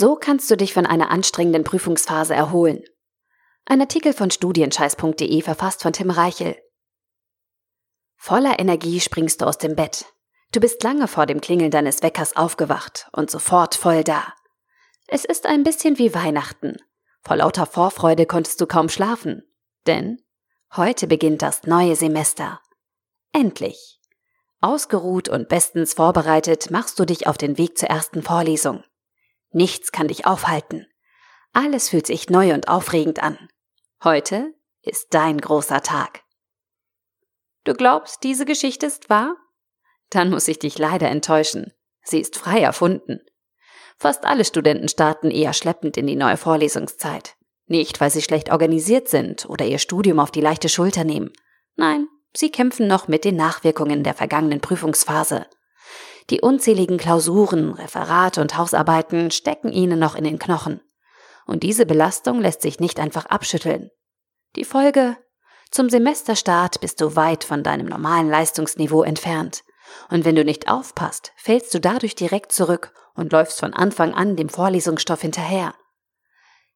So kannst du dich von einer anstrengenden Prüfungsphase erholen. Ein Artikel von studienscheiß.de verfasst von Tim Reichel. Voller Energie springst du aus dem Bett. Du bist lange vor dem Klingeln deines Weckers aufgewacht und sofort voll da. Es ist ein bisschen wie Weihnachten. Vor lauter Vorfreude konntest du kaum schlafen. Denn heute beginnt das neue Semester. Endlich. Ausgeruht und bestens vorbereitet machst du dich auf den Weg zur ersten Vorlesung. Nichts kann dich aufhalten. Alles fühlt sich neu und aufregend an. Heute ist dein großer Tag. Du glaubst, diese Geschichte ist wahr? Dann muss ich dich leider enttäuschen. Sie ist frei erfunden. Fast alle Studenten starten eher schleppend in die neue Vorlesungszeit. Nicht, weil sie schlecht organisiert sind oder ihr Studium auf die leichte Schulter nehmen. Nein, sie kämpfen noch mit den Nachwirkungen der vergangenen Prüfungsphase. Die unzähligen Klausuren, Referate und Hausarbeiten stecken ihnen noch in den Knochen. Und diese Belastung lässt sich nicht einfach abschütteln. Die Folge? Zum Semesterstart bist du weit von deinem normalen Leistungsniveau entfernt. Und wenn du nicht aufpasst, fällst du dadurch direkt zurück und läufst von Anfang an dem Vorlesungsstoff hinterher.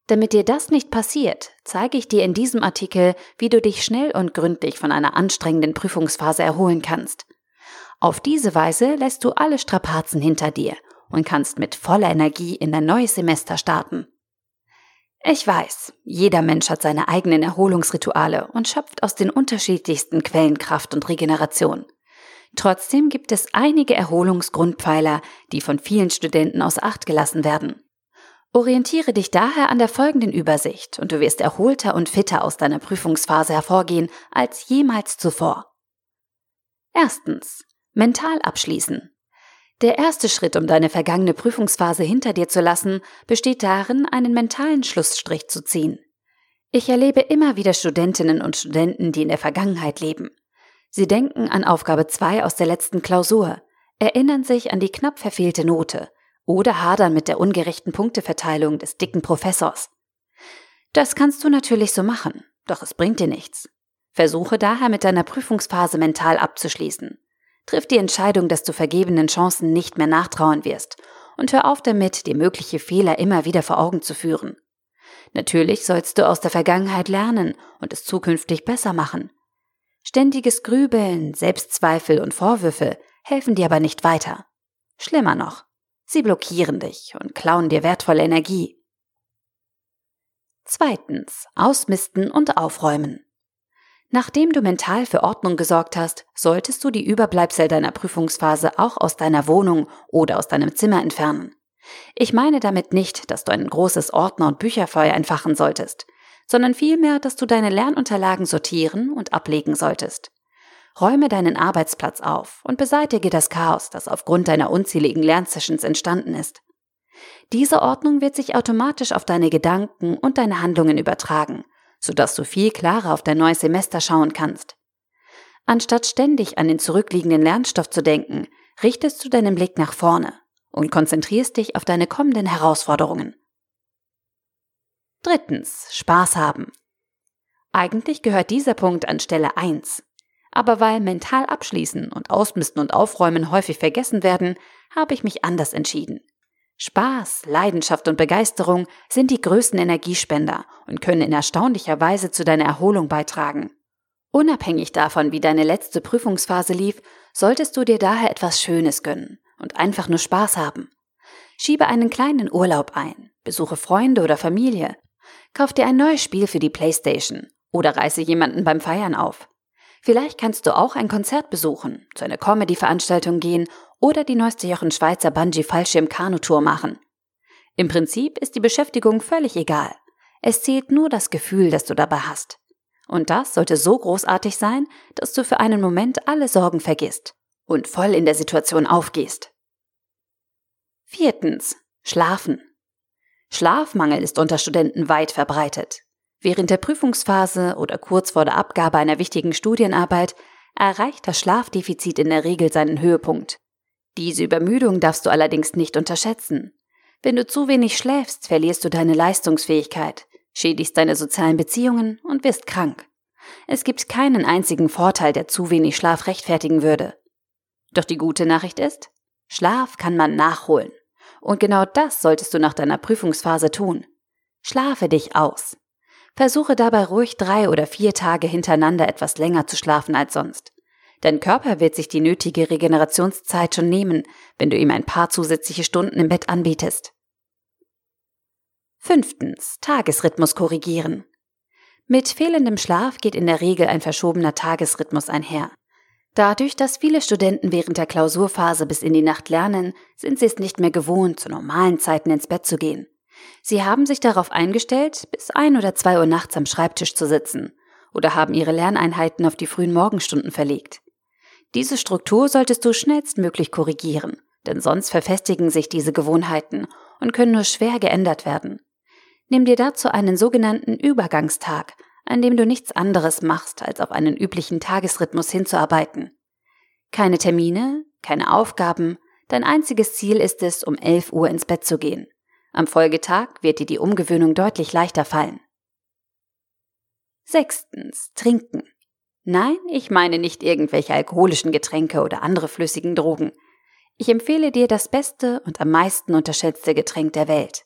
Damit dir das nicht passiert, zeige ich dir in diesem Artikel, wie du dich schnell und gründlich von einer anstrengenden Prüfungsphase erholen kannst. Auf diese Weise lässt du alle Strapazen hinter dir und kannst mit voller Energie in dein neues Semester starten. Ich weiß, jeder Mensch hat seine eigenen Erholungsrituale und schöpft aus den unterschiedlichsten Quellen Kraft und Regeneration. Trotzdem gibt es einige Erholungsgrundpfeiler, die von vielen Studenten aus Acht gelassen werden. Orientiere dich daher an der folgenden Übersicht und du wirst erholter und fitter aus deiner Prüfungsphase hervorgehen als jemals zuvor. Erstens. Mental abschließen. Der erste Schritt, um deine vergangene Prüfungsphase hinter dir zu lassen, besteht darin, einen mentalen Schlussstrich zu ziehen. Ich erlebe immer wieder Studentinnen und Studenten, die in der Vergangenheit leben. Sie denken an Aufgabe 2 aus der letzten Klausur, erinnern sich an die knapp verfehlte Note oder hadern mit der ungerechten Punkteverteilung des dicken Professors. Das kannst du natürlich so machen, doch es bringt dir nichts. Versuche daher mit deiner Prüfungsphase mental abzuschließen. Triff die Entscheidung, dass du vergebenen Chancen nicht mehr nachtrauen wirst und hör auf damit, dir mögliche Fehler immer wieder vor Augen zu führen. Natürlich sollst du aus der Vergangenheit lernen und es zukünftig besser machen. Ständiges Grübeln, Selbstzweifel und Vorwürfe helfen dir aber nicht weiter. Schlimmer noch, sie blockieren dich und klauen dir wertvolle Energie. Zweitens, ausmisten und aufräumen. Nachdem du mental für Ordnung gesorgt hast, solltest du die Überbleibsel deiner Prüfungsphase auch aus deiner Wohnung oder aus deinem Zimmer entfernen. Ich meine damit nicht, dass du ein großes Ordner- und Bücherfeuer entfachen solltest sondern vielmehr, dass du deine Lernunterlagen sortieren und ablegen solltest. Räume deinen Arbeitsplatz auf und beseitige das Chaos, das aufgrund deiner unzähligen Lernsessions entstanden ist. Diese Ordnung wird sich automatisch auf deine Gedanken und deine Handlungen übertragen, sodass du viel klarer auf dein neues Semester schauen kannst. Anstatt ständig an den zurückliegenden Lernstoff zu denken, richtest du deinen Blick nach vorne und konzentrierst dich auf deine kommenden Herausforderungen. Drittens, Spaß haben. Eigentlich gehört dieser Punkt an Stelle 1. Aber weil mental abschließen und ausmisten und aufräumen häufig vergessen werden, habe ich mich anders entschieden. Spaß, Leidenschaft und Begeisterung sind die größten Energiespender und können in erstaunlicher Weise zu deiner Erholung beitragen. Unabhängig davon, wie deine letzte Prüfungsphase lief, solltest du dir daher etwas Schönes gönnen und einfach nur Spaß haben. Schiebe einen kleinen Urlaub ein, besuche Freunde oder Familie Kauf dir ein neues Spiel für die Playstation oder reiße jemanden beim Feiern auf. Vielleicht kannst du auch ein Konzert besuchen, zu einer Comedy-Veranstaltung gehen oder die neueste Jochen Schweizer Bungee-Fallschirm-Kanu-Tour machen. Im Prinzip ist die Beschäftigung völlig egal. Es zählt nur das Gefühl, das du dabei hast. Und das sollte so großartig sein, dass du für einen Moment alle Sorgen vergisst und voll in der Situation aufgehst. Viertens. Schlafen. Schlafmangel ist unter Studenten weit verbreitet. Während der Prüfungsphase oder kurz vor der Abgabe einer wichtigen Studienarbeit erreicht das Schlafdefizit in der Regel seinen Höhepunkt. Diese Übermüdung darfst du allerdings nicht unterschätzen. Wenn du zu wenig schläfst, verlierst du deine Leistungsfähigkeit, schädigst deine sozialen Beziehungen und wirst krank. Es gibt keinen einzigen Vorteil, der zu wenig Schlaf rechtfertigen würde. Doch die gute Nachricht ist, Schlaf kann man nachholen Und genau das solltest du nach deiner Prüfungsphase tun. Schlafe dich aus. Versuche dabei ruhig drei oder vier Tage hintereinander etwas länger zu schlafen als sonst. Dein Körper wird sich die nötige Regenerationszeit schon nehmen, wenn du ihm ein paar zusätzliche Stunden im Bett anbietest. Fünftens. Tagesrhythmus korrigieren. Mit fehlendem Schlaf geht in der Regel ein verschobener Tagesrhythmus einher. Dadurch, dass viele Studenten während der Klausurphase bis in die Nacht lernen, sind sie es nicht mehr gewohnt, zu normalen Zeiten ins Bett zu gehen. Sie haben sich darauf eingestellt, bis ein oder zwei Uhr nachts am Schreibtisch zu sitzen oder haben ihre Lerneinheiten auf die frühen Morgenstunden verlegt. Diese Struktur solltest du schnellstmöglich korrigieren, denn sonst verfestigen sich diese Gewohnheiten und können nur schwer geändert werden. Nimm dir dazu einen sogenannten Übergangstag, an dem du nichts anderes machst, als auf einen üblichen Tagesrhythmus hinzuarbeiten. Keine Termine, keine Aufgaben, dein einziges Ziel ist es, um 11 Uhr ins Bett zu gehen. Am Folgetag wird dir die Umgewöhnung deutlich leichter fallen. Sechstens. Trinken. Nein, ich meine nicht irgendwelche alkoholischen Getränke oder andere flüssigen Drogen. Ich empfehle dir das beste und am meisten unterschätzte Getränk der Welt.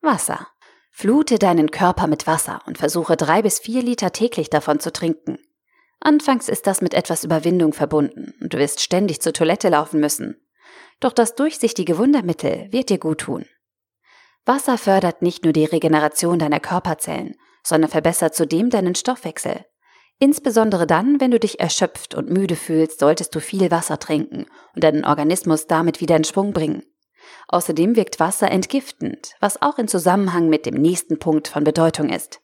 Wasser. Flute deinen Körper mit Wasser und versuche drei bis vier Liter täglich davon zu trinken. Anfangs ist das mit etwas Überwindung verbunden und du wirst ständig zur Toilette laufen müssen. Doch das durchsichtige Wundermittel wird dir gut tun. Wasser fördert nicht nur die Regeneration deiner Körperzellen, sondern verbessert zudem deinen Stoffwechsel. Insbesondere dann, wenn du dich erschöpft und müde fühlst, solltest du viel Wasser trinken und deinen Organismus damit wieder in Schwung bringen. Außerdem wirkt Wasser entgiftend, was auch in Zusammenhang mit dem nächsten Punkt von Bedeutung ist.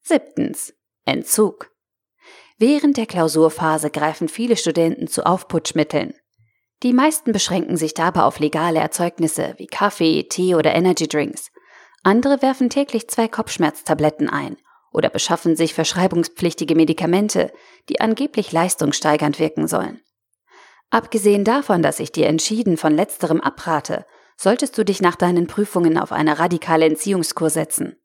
Siebtens. Entzug. Während der Klausurphase greifen viele Studenten zu Aufputschmitteln. Die meisten beschränken sich dabei auf legale Erzeugnisse wie Kaffee, Tee oder Energydrinks. Andere werfen täglich zwei Kopfschmerztabletten ein oder beschaffen sich verschreibungspflichtige Medikamente, die angeblich leistungssteigernd wirken sollen. Abgesehen davon, dass ich dir entschieden von letzterem abrate, solltest du dich nach deinen Prüfungen auf eine radikale Entziehungskur setzen.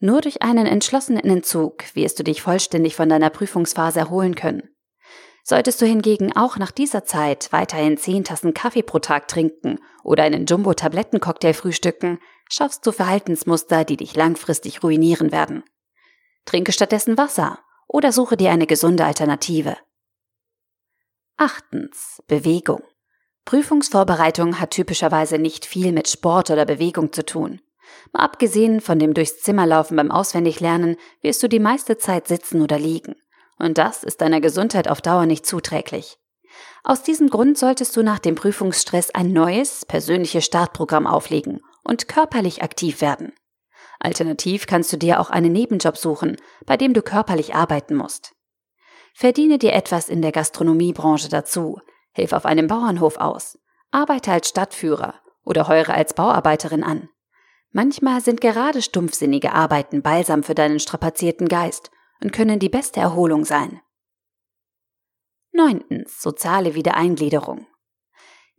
Nur durch einen entschlossenen Entzug wirst du dich vollständig von deiner Prüfungsphase erholen können. Solltest du hingegen auch nach dieser Zeit weiterhin zehn Tassen Kaffee pro Tag trinken oder einen Jumbo-Tablettencocktail frühstücken, schaffst du Verhaltensmuster, die dich langfristig ruinieren werden. Trinke stattdessen Wasser oder suche dir eine gesunde Alternative. Achtens. Bewegung. Prüfungsvorbereitung hat typischerweise nicht viel mit Sport oder Bewegung zu tun. Mal abgesehen von dem durchs Zimmer laufen beim Auswendiglernen, wirst du die meiste Zeit sitzen oder liegen. Und das ist deiner Gesundheit auf Dauer nicht zuträglich. Aus diesem Grund solltest du nach dem Prüfungsstress ein neues, persönliches Startprogramm auflegen und körperlich aktiv werden. Alternativ kannst du dir auch einen Nebenjob suchen, bei dem du körperlich arbeiten musst. Verdiene dir etwas in der Gastronomiebranche dazu, hilf auf einem Bauernhof aus, arbeite als Stadtführer oder heure als Bauarbeiterin an. Manchmal sind gerade stumpfsinnige Arbeiten balsam für deinen strapazierten Geist und können die beste Erholung sein. Neuntens. Soziale Wiedereingliederung.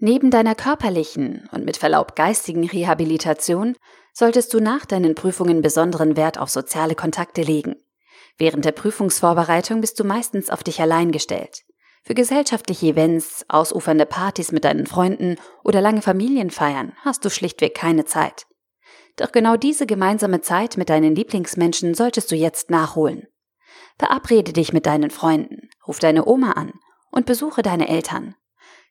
Neben deiner körperlichen und mit Verlaub geistigen Rehabilitation solltest du nach deinen Prüfungen besonderen Wert auf soziale Kontakte legen. Während der Prüfungsvorbereitung bist du meistens auf dich allein gestellt. Für gesellschaftliche Events, ausufernde Partys mit deinen Freunden oder lange Familienfeiern hast du schlichtweg keine Zeit. Doch genau diese gemeinsame Zeit mit deinen Lieblingsmenschen solltest du jetzt nachholen. Verabrede dich mit deinen Freunden, ruf deine Oma an und besuche deine Eltern.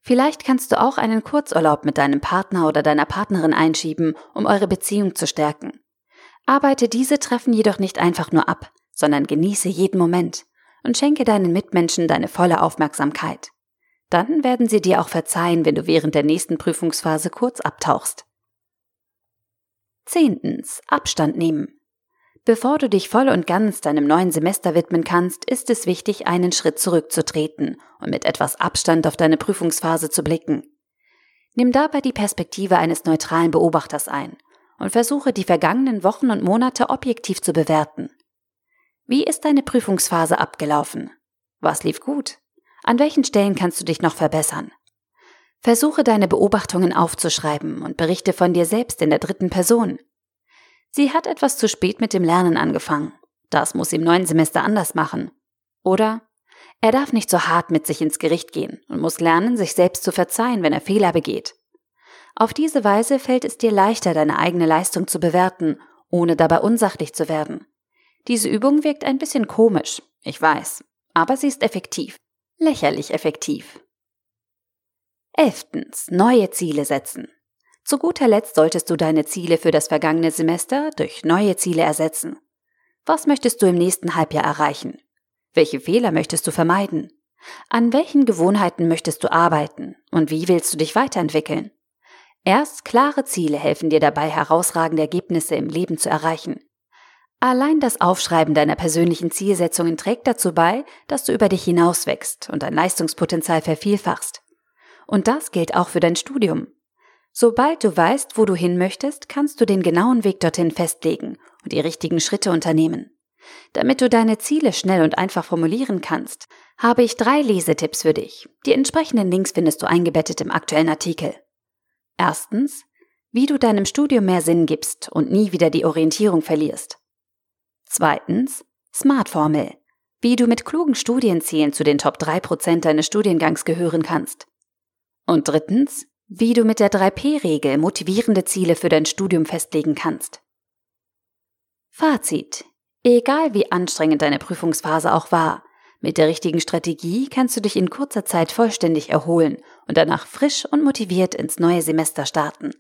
Vielleicht kannst du auch einen Kurzurlaub mit deinem Partner oder deiner Partnerin einschieben, um eure Beziehung zu stärken. Arbeite diese Treffen jedoch nicht einfach nur ab, sondern genieße jeden Moment und schenke deinen Mitmenschen deine volle Aufmerksamkeit. Dann werden sie dir auch verzeihen, wenn du während der nächsten Prüfungsphase kurz abtauchst. Zehntens. Abstand nehmen. Bevor du dich voll und ganz deinem neuen Semester widmen kannst, ist es wichtig, einen Schritt zurückzutreten und mit etwas Abstand auf deine Prüfungsphase zu blicken. Nimm dabei die Perspektive eines neutralen Beobachters ein und versuche die vergangenen Wochen und Monate objektiv zu bewerten. Wie ist deine Prüfungsphase abgelaufen? Was lief gut? An welchen Stellen kannst du dich noch verbessern? Versuche deine Beobachtungen aufzuschreiben und berichte von dir selbst in der dritten Person. Sie hat etwas zu spät mit dem Lernen angefangen. Das muss sie im neuen Semester anders machen. Oder er darf nicht so hart mit sich ins Gericht gehen und muss lernen, sich selbst zu verzeihen, wenn er Fehler begeht. Auf diese Weise fällt es dir leichter, deine eigene Leistung zu bewerten, ohne dabei unsachlich zu werden. Diese Übung wirkt ein bisschen komisch, ich weiß, aber sie ist effektiv. Lächerlich effektiv. Elftens. Neue Ziele setzen. Zu guter Letzt solltest du deine Ziele für das vergangene Semester durch neue Ziele ersetzen. Was möchtest du im nächsten Halbjahr erreichen? Welche Fehler möchtest du vermeiden? An welchen Gewohnheiten möchtest du arbeiten und wie willst du dich weiterentwickeln? Erst klare Ziele helfen dir dabei, herausragende Ergebnisse im Leben zu erreichen. Allein das Aufschreiben deiner persönlichen Zielsetzungen trägt dazu bei, dass du über dich hinauswächst und dein Leistungspotenzial vervielfachst. Und das gilt auch für dein Studium. Sobald du weißt, wo du hin möchtest, kannst du den genauen Weg dorthin festlegen und die richtigen Schritte unternehmen. Damit du deine Ziele schnell und einfach formulieren kannst, habe ich drei Lesetipps für dich. Die entsprechenden Links findest du eingebettet im aktuellen Artikel. Erstens, wie du deinem Studium mehr Sinn gibst und nie wieder die Orientierung verlierst. Zweitens, Smart-Formel, wie du mit klugen Studienzielen zu den Top 3% deines Studiengangs gehören kannst. Und drittens, wie du mit der 3P-Regel motivierende Ziele für dein Studium festlegen kannst. Fazit. Egal wie anstrengend deine Prüfungsphase auch war, mit der richtigen Strategie kannst du dich in kurzer Zeit vollständig erholen und danach frisch und motiviert ins neue Semester starten.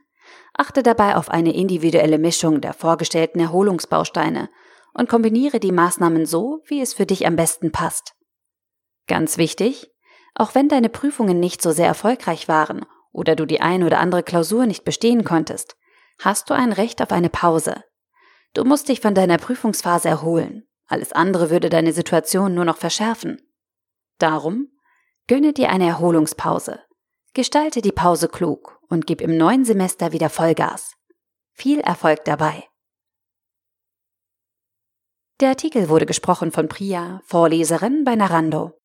Achte dabei auf eine individuelle Mischung der vorgestellten Erholungsbausteine und kombiniere die Maßnahmen so, wie es für dich am besten passt. Ganz wichtig, auch wenn deine Prüfungen nicht so sehr erfolgreich waren oder du die ein oder andere Klausur nicht bestehen konntest, hast du ein Recht auf eine Pause. Du musst dich von deiner Prüfungsphase erholen. Alles andere würde deine Situation nur noch verschärfen. Darum gönne dir eine Erholungspause. Gestalte die Pause klug und gib im neuen Semester wieder Vollgas. Viel Erfolg dabei. Der Artikel wurde gesprochen von Priya, Vorleserin bei Narando.